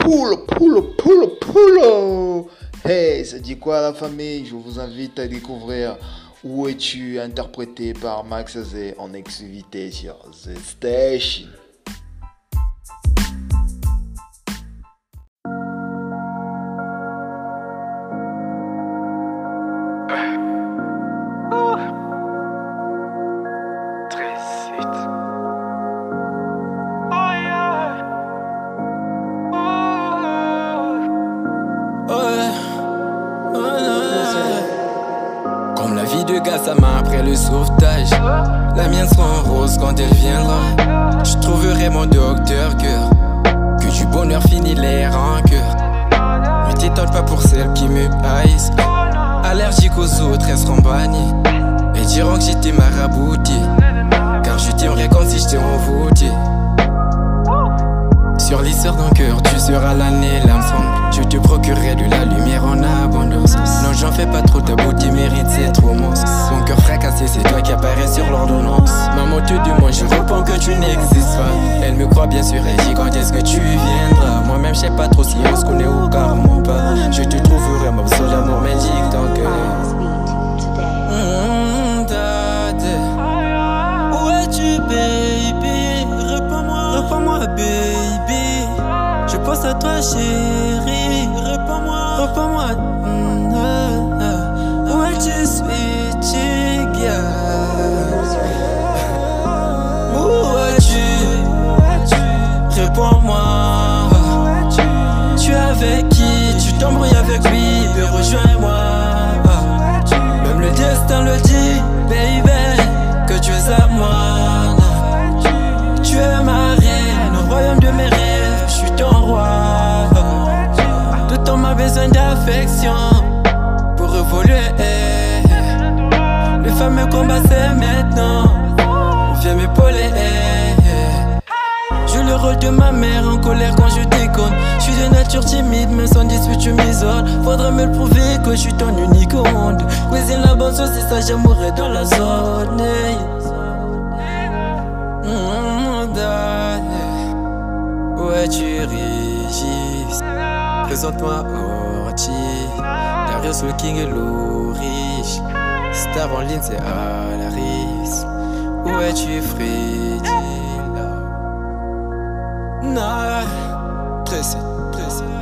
Poule, poule, poule, poule. Hey, ça dit quoi la famille? Je vous invite à découvrir Où es-tu interprété par Max Azé en exclusivité sur The Station. La vie de Gassama après le sauvetage. La mienne sera en rose quand elle viendra. Je trouverai mon docteur cœur. Que du bonheur finit les rancœurs Ne t'étonne pas pour celles qui me haïssent. Allergique aux autres, elles seront bannies. Et diront que j'étais marabouté Car je t'aimerais comme si j'étais envoûté sur l'isseur d'un cœur, tu seras l'année, l'âme Maman te demande, je réponds que tu n'existes pas. Elle me croit bien sûr, elle dit quand est-ce que tu viendras. Moi-même, je sais pas trop si on se connaît ou carrément pas. Je te trouverai, ma seule amour magique dans cœur. Mmh, daddy. Où es-tu, baby? Réponds-moi, réponds-moi, baby. Je pense à toi, chérie. Tu t'embrouilles avec lui? Mais rejoins-moi. Même le destin le dit, baby, que tu es à moi. Tu es ma reine, au royaume de mes rêves, je suis ton roi. Tout homme a besoin d'affection pour évoluer. Le fameux combat c'est maintenant, viens m'épauler. Joue le rôle de ma mère en colère quand je déconne. Nature timide, mais sans dispute je m'isole. Faudra me le prouver que je suis ton unique monde. Cuisine la bonne sauce et ça j'aimerais dans la zone. hey. Mmh, daddy. Ouais, tu régis. Présente-moi Orti. Darius le King et l'eau riche. Star en ligne, c'est Alaris. Où es-tu, Freddy? Nah, pressa, pressa.